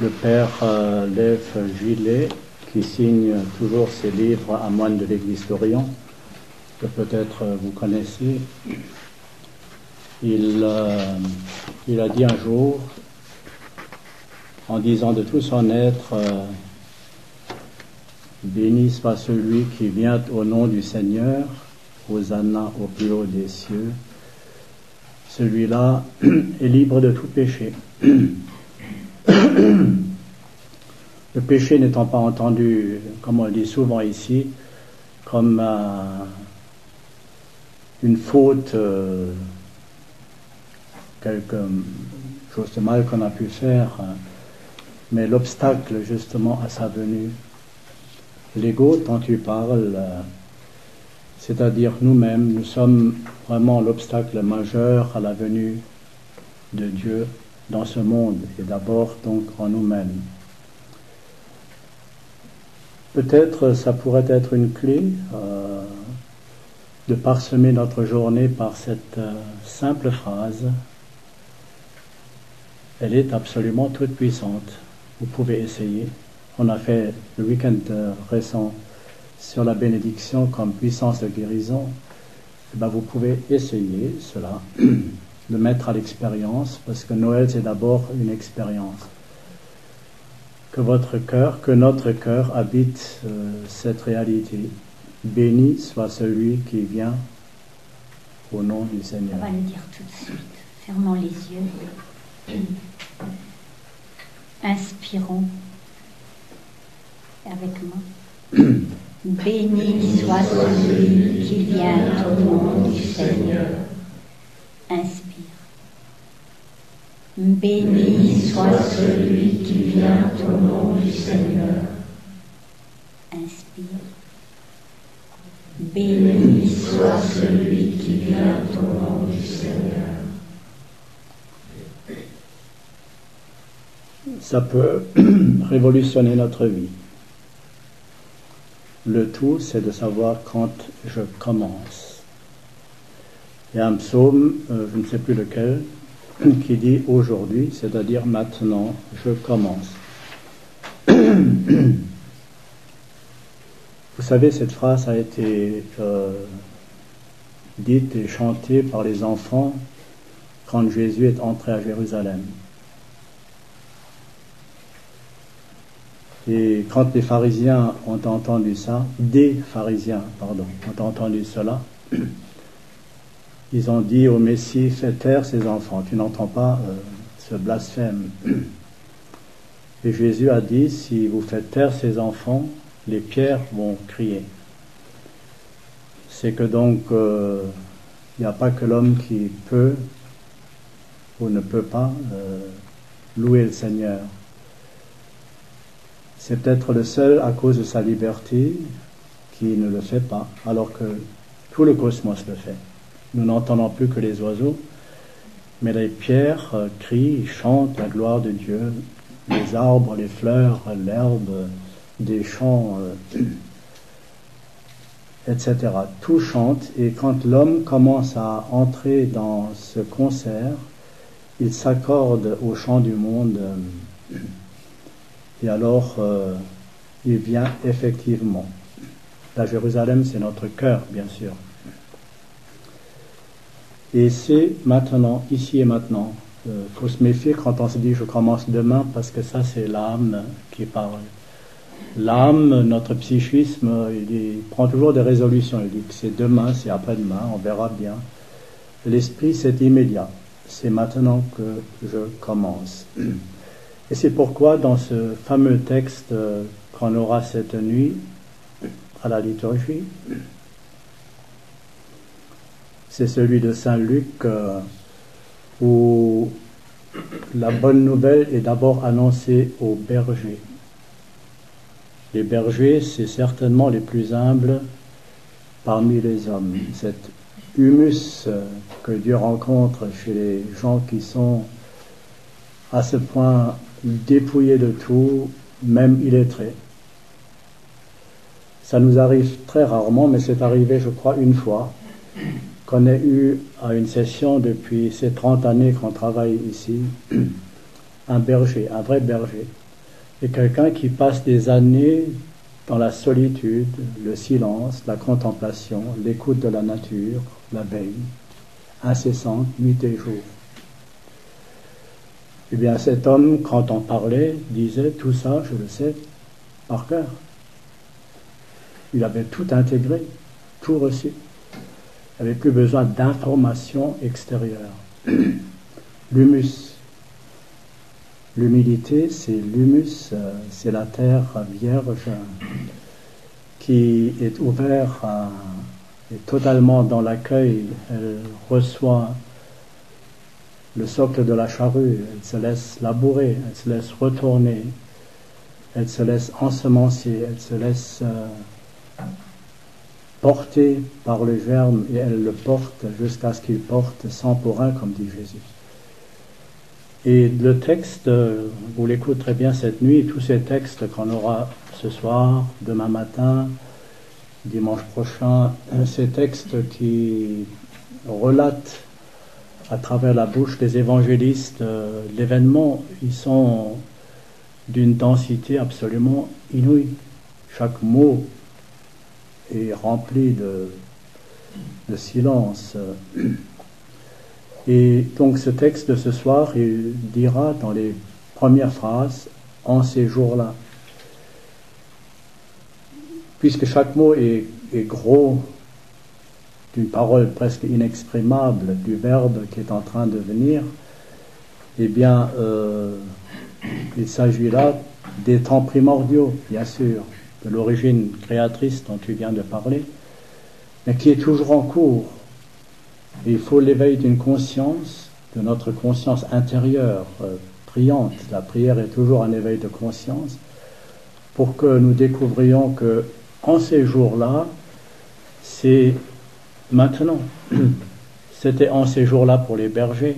le père euh, Lev Gillet, qui signe toujours ses livres à moine de l'Église d'Orient, que peut-être euh, vous connaissez. Il, euh, il, a dit un jour, en disant de tout son être, béni soit celui qui vient au nom du Seigneur, Hosanna au plus haut des cieux. Celui-là est libre de tout péché. Le péché n'étant pas entendu, comme on le dit souvent ici, comme une faute, euh, quelque chose de mal qu'on a pu faire, hein, mais l'obstacle justement à sa venue. L'ego dont tu parles, euh, c'est-à-dire nous-mêmes, nous sommes vraiment l'obstacle majeur à la venue de Dieu dans ce monde et d'abord donc en nous-mêmes. Peut-être ça pourrait être une clé euh, de parsemer notre journée par cette euh, simple phrase. Elle est absolument toute puissante. Vous pouvez essayer. On a fait le week-end euh, récent sur la bénédiction comme puissance de guérison. Eh ben, vous pouvez essayer cela de mettre à l'expérience, parce que Noël, c'est d'abord une expérience. Que votre cœur, que notre cœur habite euh, cette réalité. Béni soit celui qui vient au nom du Seigneur. On va le dire tout de suite. Fermons les yeux. Inspirons avec moi. Béni soit celui qui vient au nom du Seigneur. Inspire. Béni soit celui qui vient au nom du Seigneur. Inspire. Béni soit celui qui vient au nom du Seigneur. Ça peut révolutionner notre vie. Le tout, c'est de savoir quand je commence. Il y a un psaume, euh, je ne sais plus lequel, qui dit aujourd'hui, c'est-à-dire maintenant, je commence. Vous savez, cette phrase a été euh, dite et chantée par les enfants quand Jésus est entré à Jérusalem. Et quand les pharisiens ont entendu ça, des pharisiens, pardon, ont entendu cela, ils ont dit au Messie, fais taire ses enfants, tu n'entends pas euh, ce blasphème. Et Jésus a dit, si vous faites taire ces enfants, les pierres vont crier. C'est que donc, euh, il n'y a pas que l'homme qui peut ou ne peut pas euh, louer le Seigneur. C'est peut-être le seul à cause de sa liberté qui ne le fait pas, alors que tout le cosmos le fait. Nous n'entendons plus que les oiseaux, mais les pierres euh, crient, chantent la gloire de Dieu, les arbres, les fleurs, l'herbe, des champs, euh, etc. Tout chante et quand l'homme commence à entrer dans ce concert, il s'accorde au chant du monde euh, et alors il vient effectivement. La Jérusalem, c'est notre cœur, bien sûr. Et c'est maintenant, ici et maintenant. Il euh, faut se méfier quand on se dit je commence demain parce que ça c'est l'âme qui parle. L'âme, notre psychisme, il, prend toujours des résolutions. Il dit que c'est demain, c'est après-demain, on verra bien. L'esprit c'est immédiat. C'est maintenant que je commence. Et c'est pourquoi dans ce fameux texte euh, qu'on aura cette nuit à la liturgie, c'est celui de Saint Luc euh, où la bonne nouvelle est d'abord annoncée aux bergers. Les bergers, c'est certainement les plus humbles parmi les hommes. Cet humus que Dieu rencontre chez les gens qui sont à ce point dépouillés de tout, même illettrés. Ça nous arrive très rarement, mais c'est arrivé, je crois, une fois qu'on ait eu à une session depuis ces 30 années qu'on travaille ici, un berger, un vrai berger, et quelqu'un qui passe des années dans la solitude, le silence, la contemplation, l'écoute de la nature, la veille, incessante, nuit et jour. Eh bien, cet homme, quand on parlait, disait tout ça, je le sais, par cœur. Il avait tout intégré, tout reçu. Il n'avait plus besoin d'informations extérieures. L'humus. L'humilité, c'est l'humus, euh, c'est la terre vierge qui est ouverte et totalement dans l'accueil. Elle reçoit le socle de la charrue, elle se laisse labourer, elle se laisse retourner, elle se laisse ensemencer, elle se laisse euh, porter par le germe et elle le porte jusqu'à ce qu'il porte sans pour un, comme dit Jésus. Et le texte, vous l'écouterez bien cette nuit, tous ces textes qu'on aura ce soir, demain matin, dimanche prochain, ces textes qui relatent à travers la bouche des évangélistes euh, l'événement, ils sont d'une densité absolument inouïe. Chaque mot est rempli de, silence. Et donc ce texte de ce soir, il dira dans les premières phrases, en ces jours-là. Puisque chaque mot est, est gros, d'une parole presque inexprimable, du verbe qui est en train de venir, eh bien, euh, il s'agit là des temps primordiaux, bien sûr, de l'origine créatrice dont tu viens de parler, mais qui est toujours en cours. il faut l'éveil d'une conscience, de notre conscience intérieure, euh, priante. La prière est toujours un éveil de conscience, pour que nous découvrions que en ces jours-là, c'est maintenant. C'était en ces jours-là pour les bergers.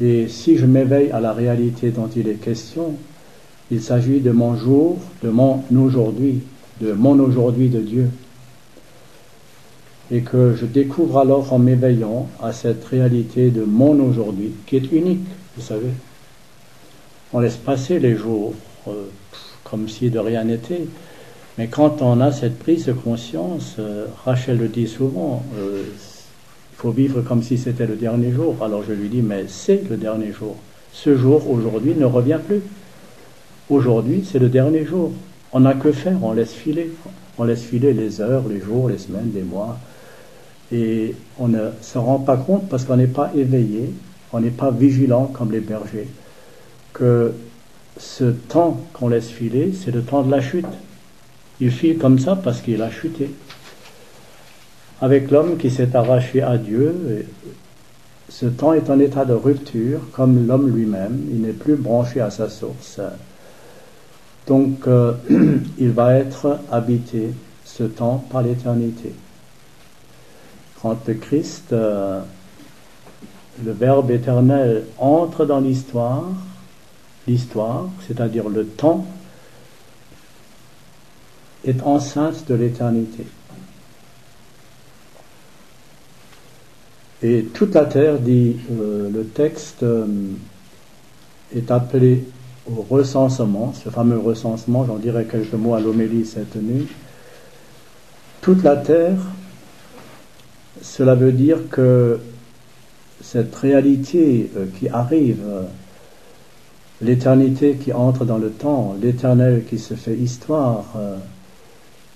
Et si je m'éveille à la réalité dont il est question, il s'agit de mon jour, de mon aujourd'hui, de mon aujourd'hui de Dieu. Et que je découvre alors en m'éveillant à cette réalité de mon aujourd'hui, qui est unique, vous savez. On laisse passer les jours euh, comme si de rien n'était. Mais quand on a cette prise de conscience, euh, Rachel le dit souvent, euh, il faut vivre comme si c'était le dernier jour. Alors je lui dis, mais c'est le dernier jour. Ce jour, aujourd'hui, ne revient plus. Aujourd'hui, c'est le dernier jour. On n'a que faire, on laisse filer. On laisse filer les heures, les jours, les semaines, les mois. Et on ne se rend pas compte parce qu'on n'est pas éveillé, on n'est pas vigilant comme les bergers, que ce temps qu'on laisse filer, c'est le temps de la chute. Il file comme ça parce qu'il a chuté. Avec l'homme qui s'est arraché à Dieu, ce temps est en état de rupture, comme l'homme lui-même, il n'est plus branché à sa source. Donc, euh, il va être habité, ce temps, par l'éternité. Quand le Christ, euh, le Verbe éternel, entre dans l'histoire, l'histoire, c'est-à-dire le temps, est enceinte de l'éternité. Et toute la terre, dit euh, le texte, est appelé au recensement, ce fameux recensement, j'en dirai quelques mots à l'homélie cette nuit. Toute la terre, cela veut dire que cette réalité euh, qui arrive, l'éternité qui entre dans le temps, l'éternel qui se fait histoire,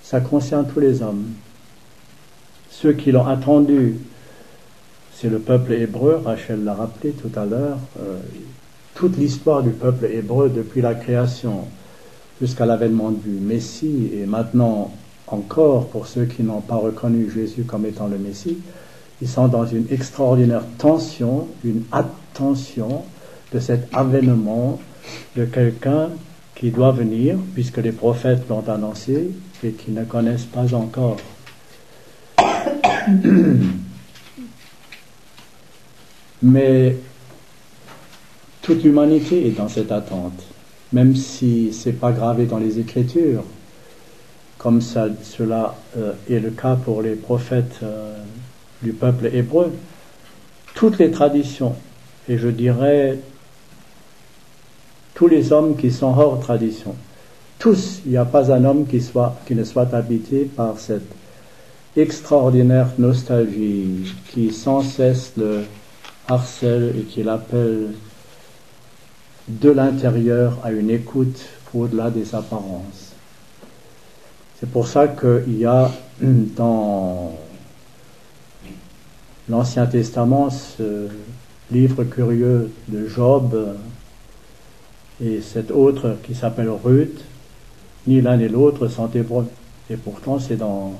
ça concerne tous les hommes. Ceux qui l'ont attendu, c'est le peuple hébreu, Rachel l'a rappelé tout à l'heure, euh, toute l'histoire du peuple hébreu depuis la création jusqu'à l'avènement du Messie et maintenant encore pour ceux qui n'ont pas reconnu Jésus comme étant le Messie, ils sont dans une extraordinaire tension, une attention de cet avènement de quelqu'un qui doit venir, puisque les prophètes l'ont annoncé, et qui ne connaissent pas encore. Mais toute l'humanité est dans cette attente, même si ce n'est pas gravé dans les Écritures, comme cela euh, est le cas pour les prophètes euh, du peuple hébreu. Toutes les traditions, et je dirais tous les hommes qui sont hors tradition. Tous, il n'y a pas un homme qui ne soit habité par cette extraordinaire nostalgie qui sans cesse le harcèle et qui l'appelle de l'intérieur à une écoute au-delà des apparences. C'est pour ça qu'il y a dans l'Ancien Testament ce livre curieux de Job et cet autre qui s'appelle Ruth, ni l'un ni l'autre sont hébreux. Et pourtant, c'est dans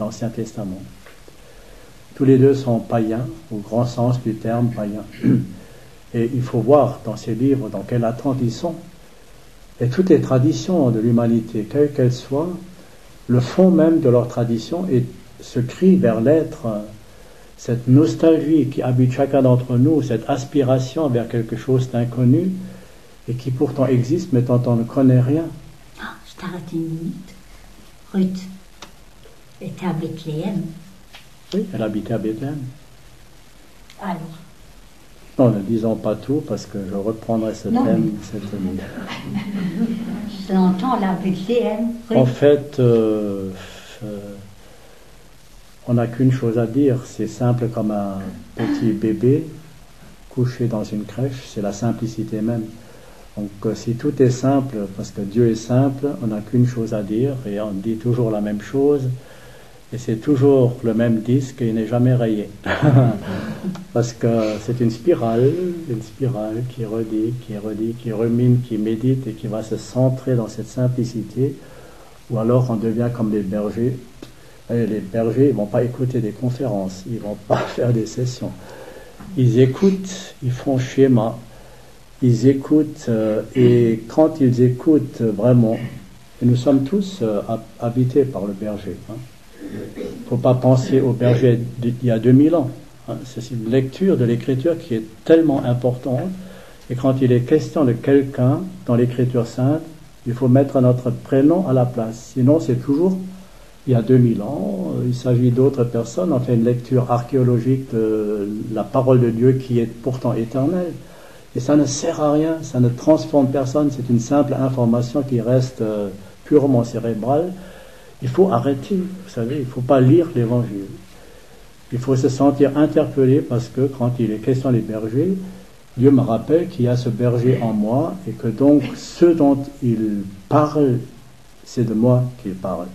l'Ancien Testament. Tous les deux sont païens, au grand sens du terme païen. Et il faut voir dans ces livres dans quelle attente ils sont. Et toutes les traditions de l'humanité, quelles qu'elles soient, le fond même de leur tradition est ce cri vers l'être, cette nostalgie qui habite chacun d'entre nous, cette aspiration vers quelque chose d'inconnu et qui pourtant existe mais dont on ne connaît rien. Ah, je t'arrête une minute. Ruth était à Bethléem. Oui, elle habitait à Bethléem. Alors non, ne disons pas tout parce que je reprendrai ce thème cette nuit. Je l'entends là, Bethléem. En fait, euh, euh, on n'a qu'une chose à dire. C'est simple comme un petit bébé couché dans une crèche. C'est la simplicité même. Donc euh, si tout est simple, parce que Dieu est simple, on n'a qu'une chose à dire et on dit toujours la même chose. Et c'est toujours le même disque et il n'est jamais rayé. Parce que c'est une spirale, une spirale qui redit, qui redit, qui remine, qui médite et qui va se centrer dans cette simplicité. Ou alors on devient comme les bergers. Et les bergers, ils vont pas écouter des conférences, ils vont pas faire des sessions. Ils écoutent, ils font schéma, ils écoutent euh, et quand ils écoutent vraiment, et nous sommes tous euh, habités par le berger. Hein, il ne faut pas penser au berger d'il y a 2000 ans. Hein. C'est une lecture de l'écriture qui est tellement importante. Et quand il est question de quelqu'un dans l'écriture sainte, il faut mettre notre prénom à la place. Sinon, c'est toujours il y a 2000 ans. Il s'agit d'autres personnes. On fait une lecture archéologique de la parole de Dieu qui est pourtant éternelle. Et ça ne sert à rien, ça ne transforme personne. C'est une simple information qui reste euh, purement cérébrale. Il faut arrêter, vous savez, il ne faut pas lire l'évangile. Il faut se sentir interpellé parce que quand il est question des bergers, Dieu me rappelle qu'il y a ce berger en moi et que donc ce dont il parle, c'est de moi qu'il parle.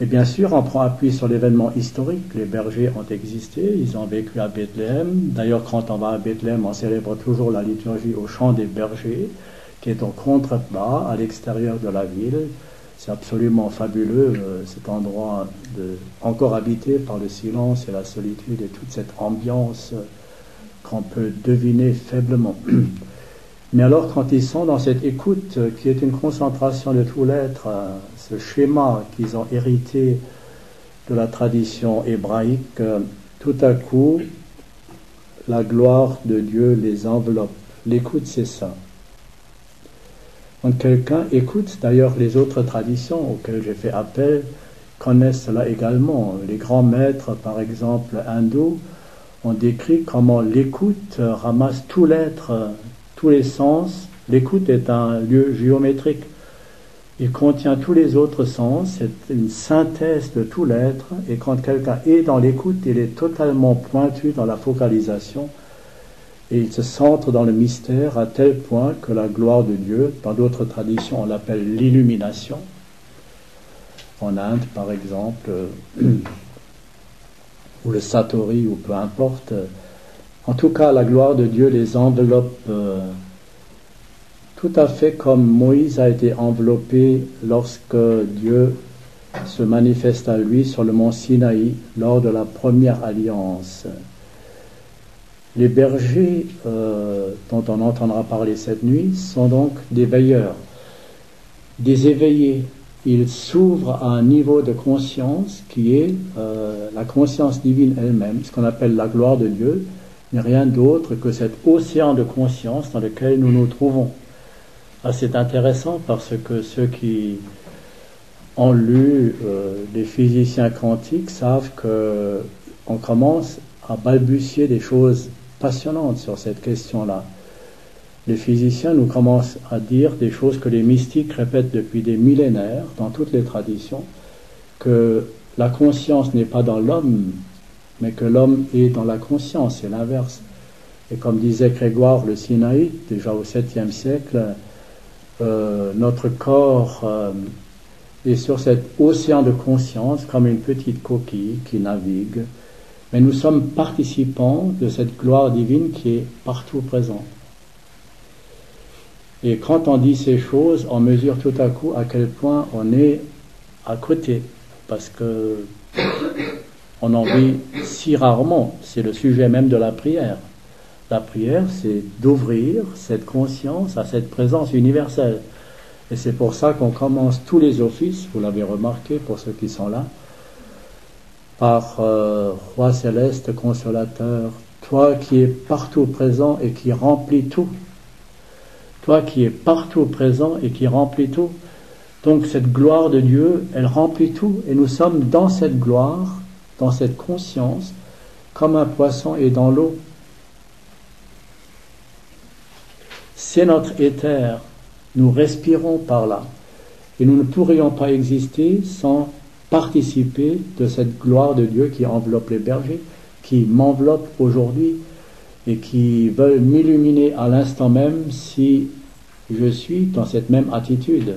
Et bien sûr, on prend appui sur l'événement historique. Les bergers ont existé, ils ont vécu à Bethléem. D'ailleurs, quand on va à Bethléem, on célèbre toujours la liturgie au chant des bergers, qui est au contrebas, à l'extérieur de la ville. C'est absolument fabuleux, euh, cet endroit encore habité par le silence et la solitude et toute cette ambiance euh, qu'on peut deviner faiblement. Mais alors quand ils sont dans cette écoute euh, qui est une concentration de tout l'être, ce schéma qu'ils ont hérité de la tradition hébraïque, tout à coup, la gloire de Dieu les enveloppe. L'écoute, c'est ça. Quand quelqu'un écoute, d'ailleurs les autres traditions auxquelles j'ai fait appel connaissent cela également. Les grands maîtres, par exemple hindous, ont décrit comment l'écoute ramasse tout l'être, tous les sens. L'écoute est un lieu géométrique. Il contient tous les autres sens, c'est une synthèse de tout l'être, et quand quelqu'un est dans l'écoute, il est totalement pointu dans la focalisation et il se centre dans le mystère à tel point que la gloire de Dieu, dans d'autres traditions on l'appelle l'illumination, en Inde par exemple, ou le Satori, ou peu importe, en tout cas la gloire de Dieu les enveloppe euh, tout à fait comme Moïse a été enveloppé lorsque Dieu se manifeste à lui sur le mont Sinaï lors de la première alliance. Les bergers euh, dont on entendra parler cette nuit sont donc des veilleurs, des éveillés. Ils s'ouvrent à un niveau de conscience qui est euh, la conscience divine elle-même, ce qu'on appelle la gloire de Dieu, n'est rien d'autre que cet océan de conscience dans lequel nous nous trouvons. Ah, c'est intéressant parce que ceux qui ont lu euh, les physiciens quantiques savent que on commence à balbutier des choses passionnante sur cette question-là. les physiciens nous commencent à dire des choses que les mystiques répètent depuis des millénaires dans toutes les traditions, que la conscience n'est pas dans l'homme, mais que l'homme est dans la conscience, c'est l'inverse. Et comme disait Grégoire le Sinaï, déjà au 7e siècle, euh, notre corps euh, est sur cet océan de conscience comme une petite coquille qui navigue, mais nous sommes participants de cette gloire divine qui est partout présente. Et quand on dit ces choses, on mesure tout à coup à quel point on est à côté, parce que on en vit si rarement. C'est le sujet même de la prière. La prière, c'est d'ouvrir cette conscience à cette présence universelle. Et c'est pour ça qu'on commence tous les offices, vous l'avez remarqué pour ceux qui sont là, par euh, Roi céleste, consolateur, toi qui es partout présent et qui remplis tout. Toi qui es partout présent et qui remplis tout. Donc cette gloire de Dieu, elle remplit tout et nous sommes dans cette gloire, dans cette conscience, comme un poisson est dans l'eau. C'est notre éther, nous respirons par là. Et nous ne pourrions pas exister sans participer de cette gloire de Dieu qui enveloppe les bergers, qui m'enveloppe aujourd'hui et qui veulent m'illuminer à l'instant même si je suis dans cette même attitude.